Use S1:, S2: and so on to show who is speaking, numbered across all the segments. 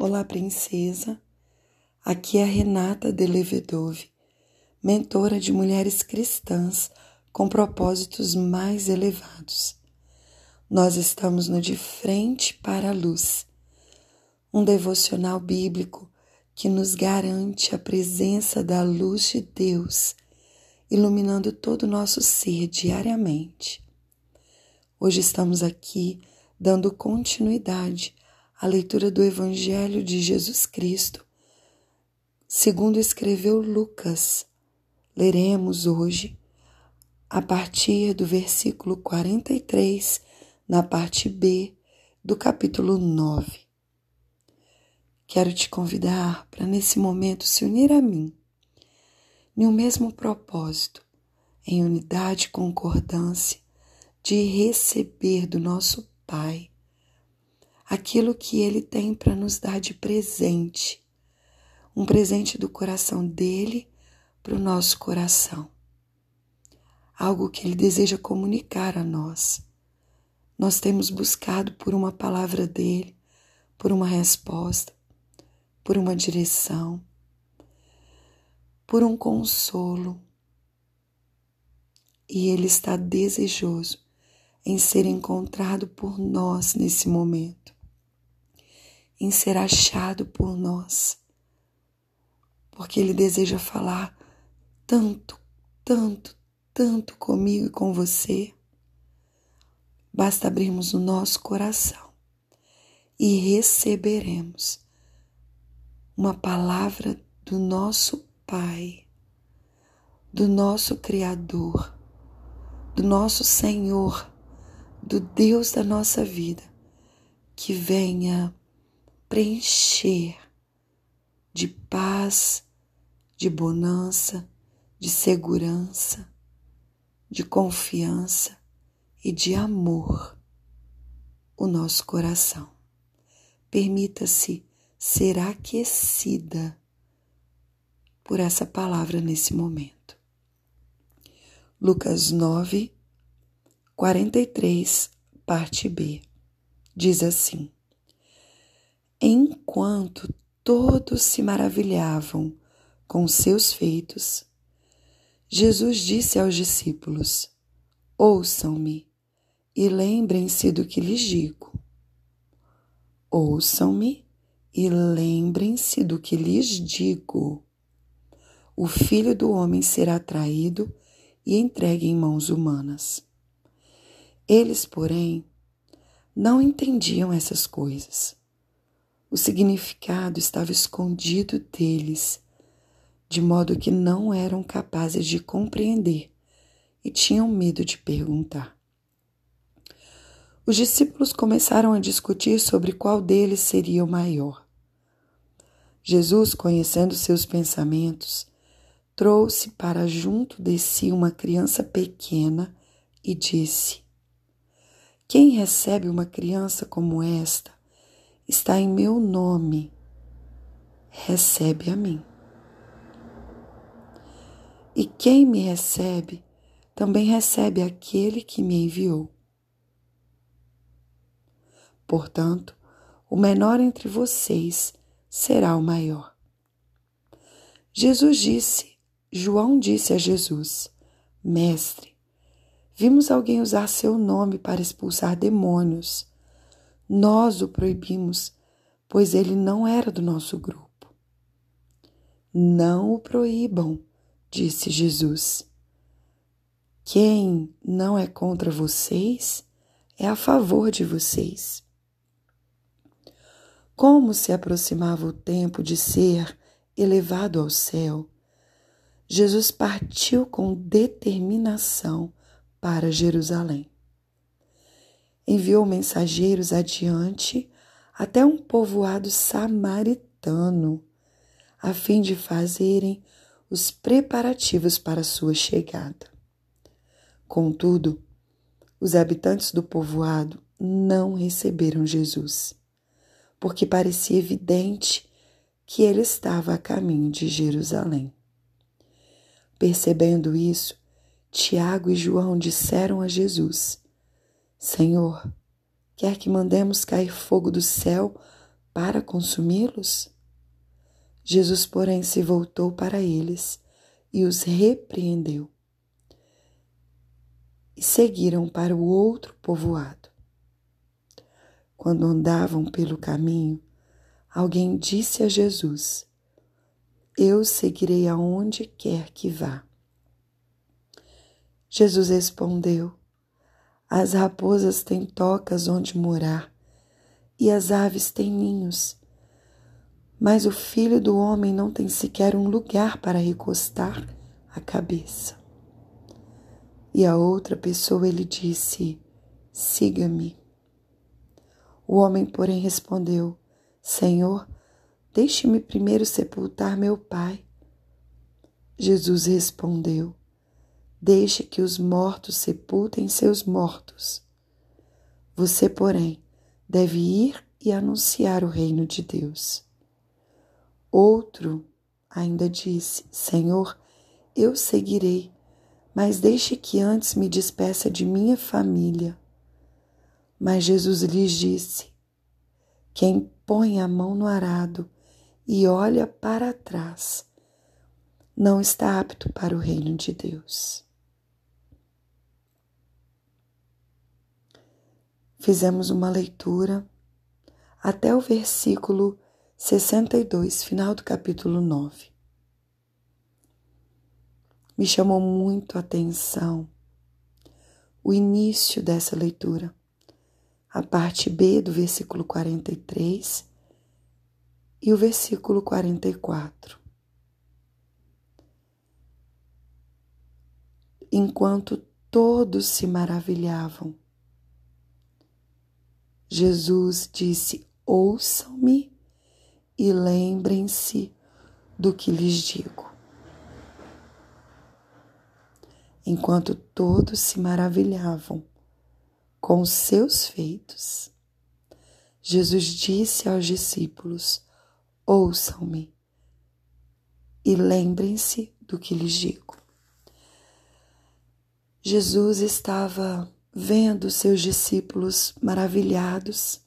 S1: Olá, princesa. Aqui é a Renata Delevedove, mentora de mulheres cristãs com propósitos mais elevados. Nós estamos no De Frente para a Luz, um devocional bíblico que nos garante a presença da luz de Deus, iluminando todo o nosso ser diariamente. Hoje estamos aqui dando continuidade à leitura do Evangelho de Jesus Cristo, segundo escreveu Lucas. Leremos hoje a partir do versículo 43, na parte B do capítulo 9. Quero te convidar para nesse momento se unir a mim, em um mesmo propósito, em unidade e concordância de receber do nosso Pai aquilo que Ele tem para nos dar de presente, um presente do coração dele para o nosso coração, algo que Ele deseja comunicar a nós. Nós temos buscado por uma palavra dele, por uma resposta, por uma direção, por um consolo. E Ele está desejoso em ser encontrado por nós nesse momento, em ser achado por nós, porque Ele deseja falar tanto, tanto, tanto comigo e com você. Basta abrirmos o nosso coração e receberemos uma palavra do nosso Pai, do nosso Criador, do nosso Senhor do Deus da nossa vida que venha preencher de paz, de bonança, de segurança, de confiança e de amor o nosso coração. Permita-se ser aquecida por essa palavra nesse momento. Lucas 9, 43, parte B. Diz assim: Enquanto todos se maravilhavam com seus feitos, Jesus disse aos discípulos: Ouçam-me e lembrem-se do que lhes digo. Ouçam-me e lembrem-se do que lhes digo. O filho do homem será traído e entregue em mãos humanas. Eles, porém, não entendiam essas coisas. O significado estava escondido deles, de modo que não eram capazes de compreender e tinham medo de perguntar. Os discípulos começaram a discutir sobre qual deles seria o maior. Jesus, conhecendo seus pensamentos, trouxe para junto de si uma criança pequena e disse: quem recebe uma criança como esta está em meu nome, recebe a mim. E quem me recebe também recebe aquele que me enviou. Portanto, o menor entre vocês será o maior. Jesus disse, João disse a Jesus: Mestre, Vimos alguém usar seu nome para expulsar demônios. Nós o proibimos, pois ele não era do nosso grupo. Não o proíbam, disse Jesus. Quem não é contra vocês é a favor de vocês. Como se aproximava o tempo de ser elevado ao céu, Jesus partiu com determinação para Jerusalém. Enviou mensageiros adiante até um povoado samaritano, a fim de fazerem os preparativos para sua chegada. Contudo, os habitantes do povoado não receberam Jesus, porque parecia evidente que ele estava a caminho de Jerusalém. Percebendo isso, Tiago e João disseram a Jesus: Senhor, quer que mandemos cair fogo do céu para consumi-los? Jesus, porém, se voltou para eles e os repreendeu. E seguiram para o outro povoado. Quando andavam pelo caminho, alguém disse a Jesus: Eu seguirei aonde quer que vá. Jesus respondeu: As raposas têm tocas onde morar e as aves têm ninhos, mas o filho do homem não tem sequer um lugar para recostar a cabeça. E a outra pessoa ele disse: Siga-me. O homem, porém, respondeu: Senhor, deixe-me primeiro sepultar meu pai. Jesus respondeu: Deixe que os mortos sepultem seus mortos. Você, porém, deve ir e anunciar o reino de Deus. Outro ainda disse: Senhor, eu seguirei, mas deixe que antes me despeça de minha família. Mas Jesus lhes disse: Quem põe a mão no arado e olha para trás, não está apto para o reino de Deus. Fizemos uma leitura até o versículo 62, final do capítulo 9. Me chamou muito a atenção o início dessa leitura, a parte B do versículo 43 e o versículo 44. Enquanto todos se maravilhavam, Jesus disse: Ouçam-me e lembrem-se do que lhes digo. Enquanto todos se maravilhavam com seus feitos, Jesus disse aos discípulos: Ouçam-me e lembrem-se do que lhes digo. Jesus estava vendo seus discípulos maravilhados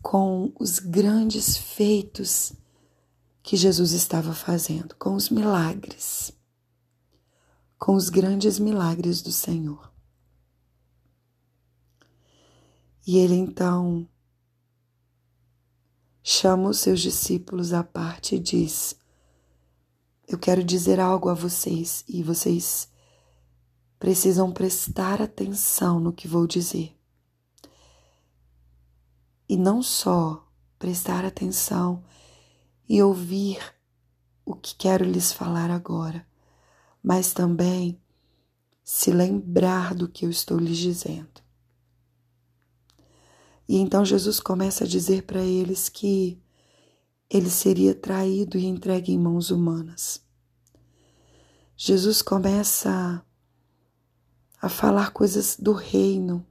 S1: com os grandes feitos que Jesus estava fazendo, com os milagres, com os grandes milagres do Senhor. E ele então chama os seus discípulos à parte e diz: Eu quero dizer algo a vocês e vocês precisam prestar atenção no que vou dizer. E não só prestar atenção e ouvir o que quero lhes falar agora, mas também se lembrar do que eu estou lhes dizendo. E então Jesus começa a dizer para eles que ele seria traído e entregue em mãos humanas. Jesus começa a falar coisas do reino,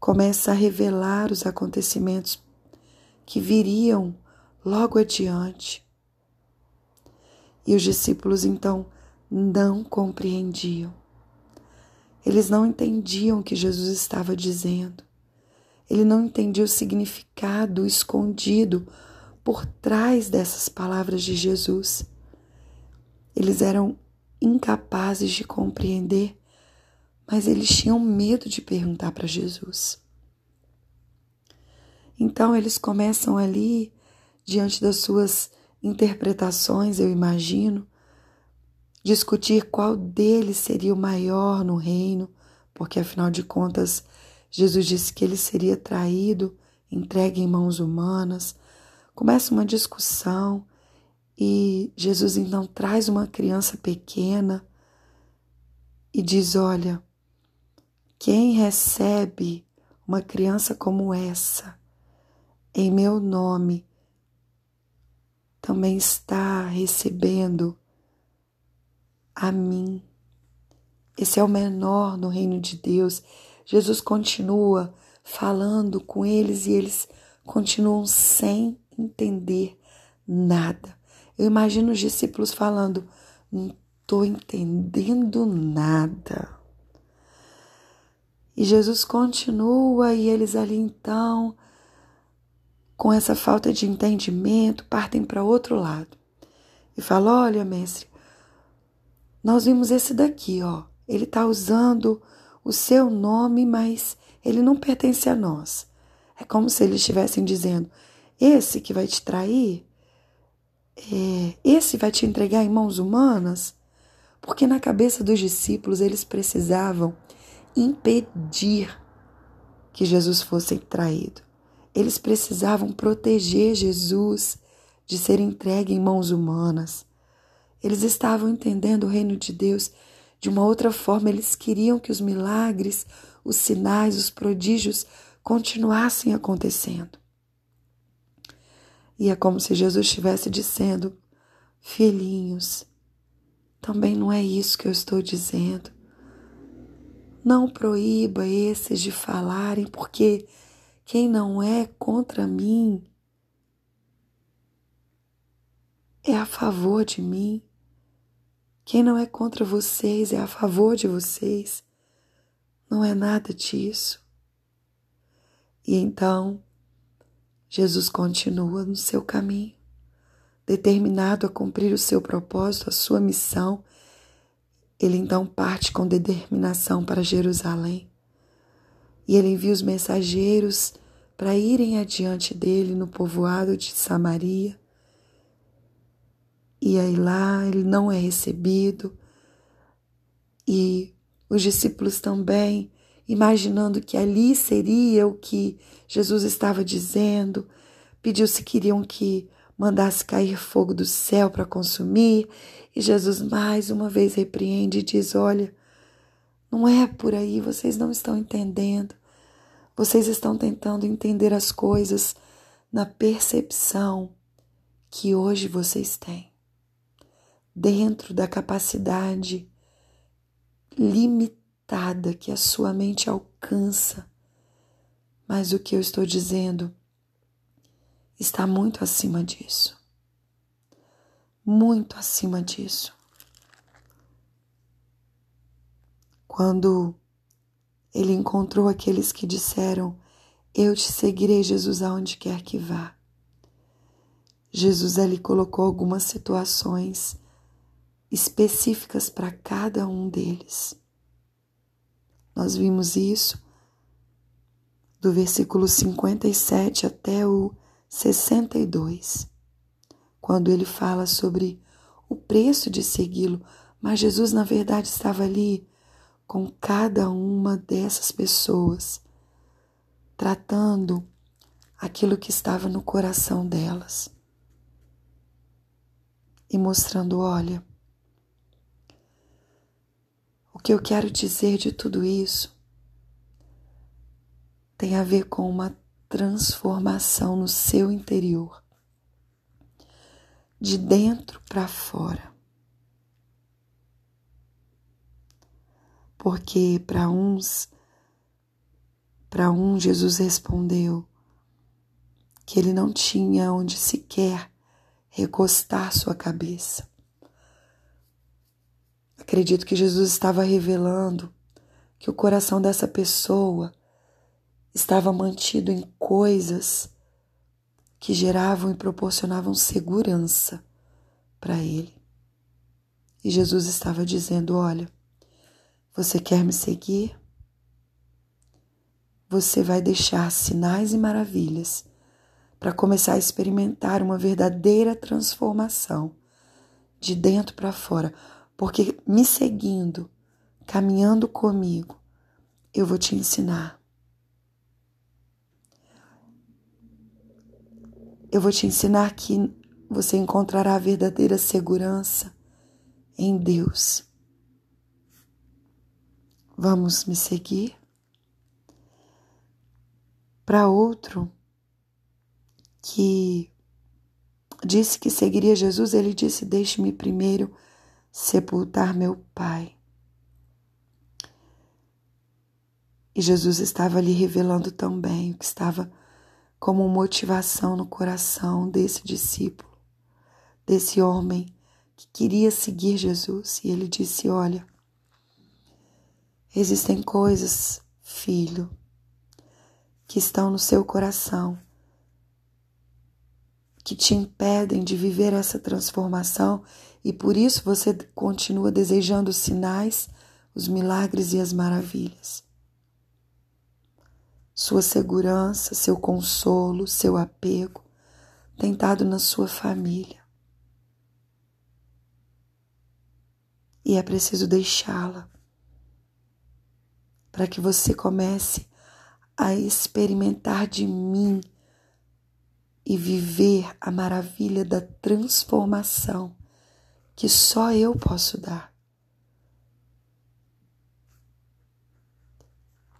S1: começa a revelar os acontecimentos que viriam logo adiante. E os discípulos então não compreendiam. Eles não entendiam o que Jesus estava dizendo. Ele não entendia o significado escondido por trás dessas palavras de Jesus. Eles eram incapazes de compreender mas eles tinham medo de perguntar para Jesus. Então eles começam ali, diante das suas interpretações, eu imagino, discutir qual deles seria o maior no reino, porque afinal de contas Jesus disse que ele seria traído, entregue em mãos humanas. Começa uma discussão e Jesus então traz uma criança pequena e diz: Olha, quem recebe uma criança como essa, em meu nome, também está recebendo a mim. Esse é o menor no reino de Deus. Jesus continua falando com eles e eles continuam sem entender nada. Eu imagino os discípulos falando: não estou entendendo nada. E Jesus continua e eles ali então, com essa falta de entendimento, partem para outro lado. E falam: Olha, mestre, nós vimos esse daqui, ó. Ele está usando o seu nome, mas ele não pertence a nós. É como se eles estivessem dizendo: esse que vai te trair, é, esse vai te entregar em mãos humanas, porque na cabeça dos discípulos eles precisavam impedir que Jesus fosse traído. Eles precisavam proteger Jesus de ser entregue em mãos humanas. Eles estavam entendendo o reino de Deus de uma outra forma. Eles queriam que os milagres, os sinais, os prodígios continuassem acontecendo. E é como se Jesus estivesse dizendo: Filhinhos, também não é isso que eu estou dizendo. Não proíba esses de falarem, porque quem não é contra mim é a favor de mim. Quem não é contra vocês é a favor de vocês. Não é nada disso. E então, Jesus continua no seu caminho, determinado a cumprir o seu propósito, a sua missão ele então parte com determinação para Jerusalém. E ele envia os mensageiros para irem adiante dele no povoado de Samaria. E aí lá ele não é recebido. E os discípulos também, imaginando que ali seria o que Jesus estava dizendo, pediu se queriam que mandasse cair fogo do céu para consumir, e Jesus mais uma vez repreende e diz: Olha, não é por aí, vocês não estão entendendo. Vocês estão tentando entender as coisas na percepção que hoje vocês têm, dentro da capacidade limitada que a sua mente alcança. Mas o que eu estou dizendo está muito acima disso. Muito acima disso. Quando ele encontrou aqueles que disseram: Eu te seguirei, Jesus, aonde quer que vá. Jesus ali colocou algumas situações específicas para cada um deles. Nós vimos isso do versículo 57 até o 62, quando ele fala sobre o preço de segui-lo, mas Jesus, na verdade, estava ali com cada uma dessas pessoas, tratando aquilo que estava no coração delas e mostrando: olha, o que eu quero dizer de tudo isso tem a ver com uma transformação no seu interior, de dentro para fora. Porque para uns, para um, Jesus respondeu que ele não tinha onde sequer recostar sua cabeça. Acredito que Jesus estava revelando que o coração dessa pessoa estava mantido em coisas que geravam e proporcionavam segurança para ele. E Jesus estava dizendo: Olha, você quer me seguir? Você vai deixar sinais e maravilhas para começar a experimentar uma verdadeira transformação de dentro para fora, porque me seguindo, caminhando comigo, eu vou te ensinar Eu vou te ensinar que você encontrará a verdadeira segurança em Deus. Vamos me seguir? Para outro que disse que seguiria Jesus, ele disse: Deixe-me primeiro sepultar meu pai. E Jesus estava ali revelando também o que estava como motivação no coração desse discípulo, desse homem que queria seguir Jesus. E ele disse: Olha, existem coisas filho, que estão no seu coração, que te impedem de viver essa transformação e por isso você continua desejando os sinais, os milagres e as maravilhas. Sua segurança, seu consolo, seu apego tem estado na sua família. E é preciso deixá-la para que você comece a experimentar de mim e viver a maravilha da transformação que só eu posso dar.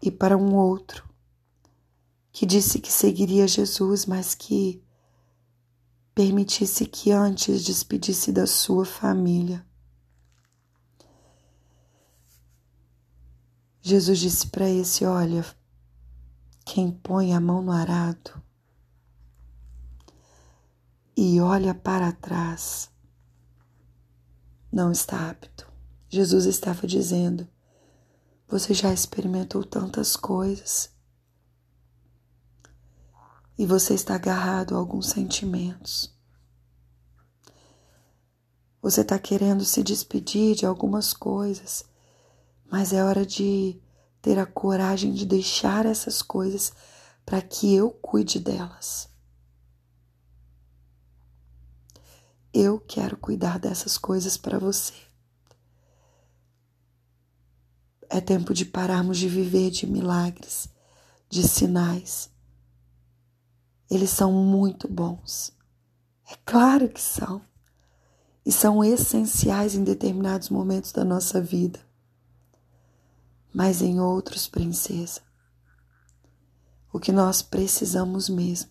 S1: E para um outro que disse que seguiria Jesus, mas que permitisse que antes despedisse da sua família. Jesus disse para esse: Olha, quem põe a mão no arado e olha para trás não está apto. Jesus estava dizendo: Você já experimentou tantas coisas e você está agarrado a alguns sentimentos. Você está querendo se despedir de algumas coisas mas é hora de ter a coragem de deixar essas coisas para que eu cuide delas. Eu quero cuidar dessas coisas para você. É tempo de pararmos de viver de milagres, de sinais. Eles são muito bons. É claro que são. E são essenciais em determinados momentos da nossa vida mas em outros, princesa. O que nós precisamos mesmo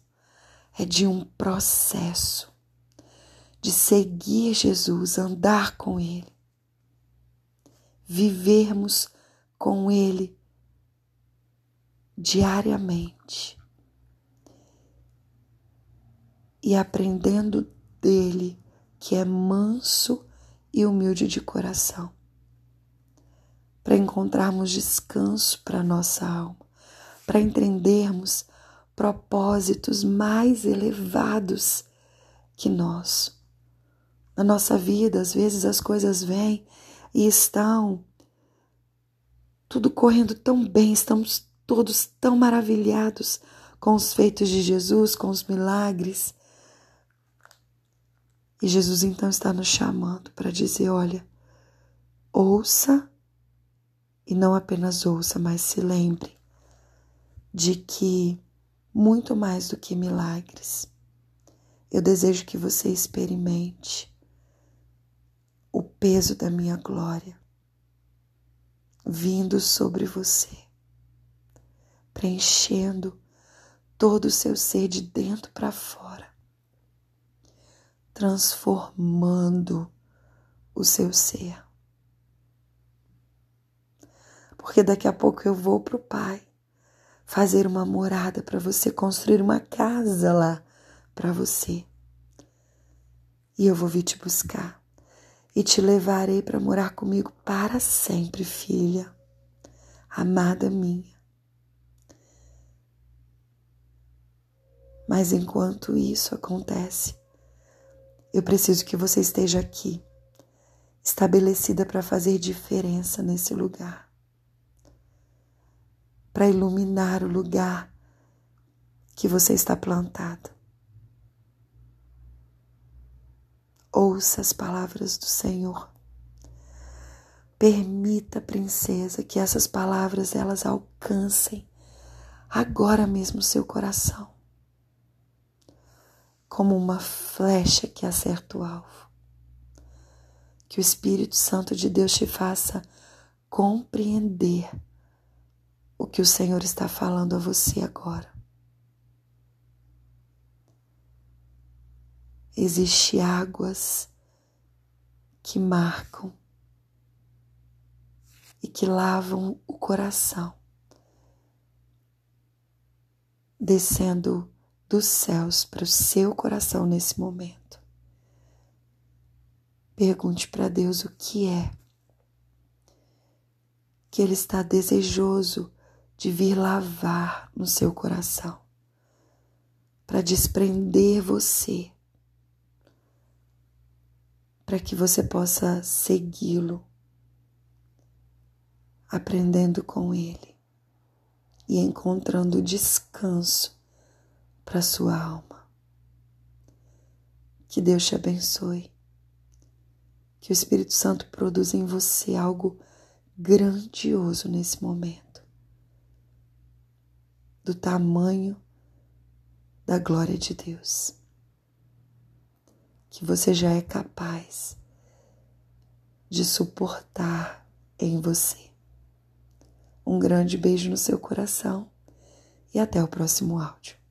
S1: é de um processo de seguir Jesus, andar com Ele, vivermos com Ele diariamente e aprendendo dele que é manso e humilde de coração para encontrarmos descanso para nossa alma, para entendermos propósitos mais elevados que nós. Na nossa vida, às vezes as coisas vêm e estão tudo correndo tão bem, estamos todos tão maravilhados com os feitos de Jesus, com os milagres. E Jesus então está nos chamando para dizer: olha, ouça e não apenas ouça, mas se lembre de que, muito mais do que milagres, eu desejo que você experimente o peso da minha glória vindo sobre você, preenchendo todo o seu ser de dentro para fora, transformando o seu ser porque daqui a pouco eu vou para o Pai fazer uma morada para você, construir uma casa lá para você. E eu vou vir te buscar e te levarei para morar comigo para sempre, filha, amada minha. Mas enquanto isso acontece, eu preciso que você esteja aqui, estabelecida para fazer diferença nesse lugar para iluminar o lugar que você está plantado. Ouça as palavras do Senhor. Permita, princesa, que essas palavras elas alcancem agora mesmo o seu coração, como uma flecha que acerta o alvo. Que o Espírito Santo de Deus te faça compreender o que o Senhor está falando a você agora. Existem águas que marcam e que lavam o coração, descendo dos céus para o seu coração nesse momento. Pergunte para Deus o que é que Ele está desejoso de vir lavar no seu coração, para desprender você, para que você possa segui-lo, aprendendo com ele e encontrando descanso para sua alma. Que Deus te abençoe. Que o Espírito Santo produza em você algo grandioso nesse momento, do tamanho da glória de Deus, que você já é capaz de suportar em você. Um grande beijo no seu coração e até o próximo áudio.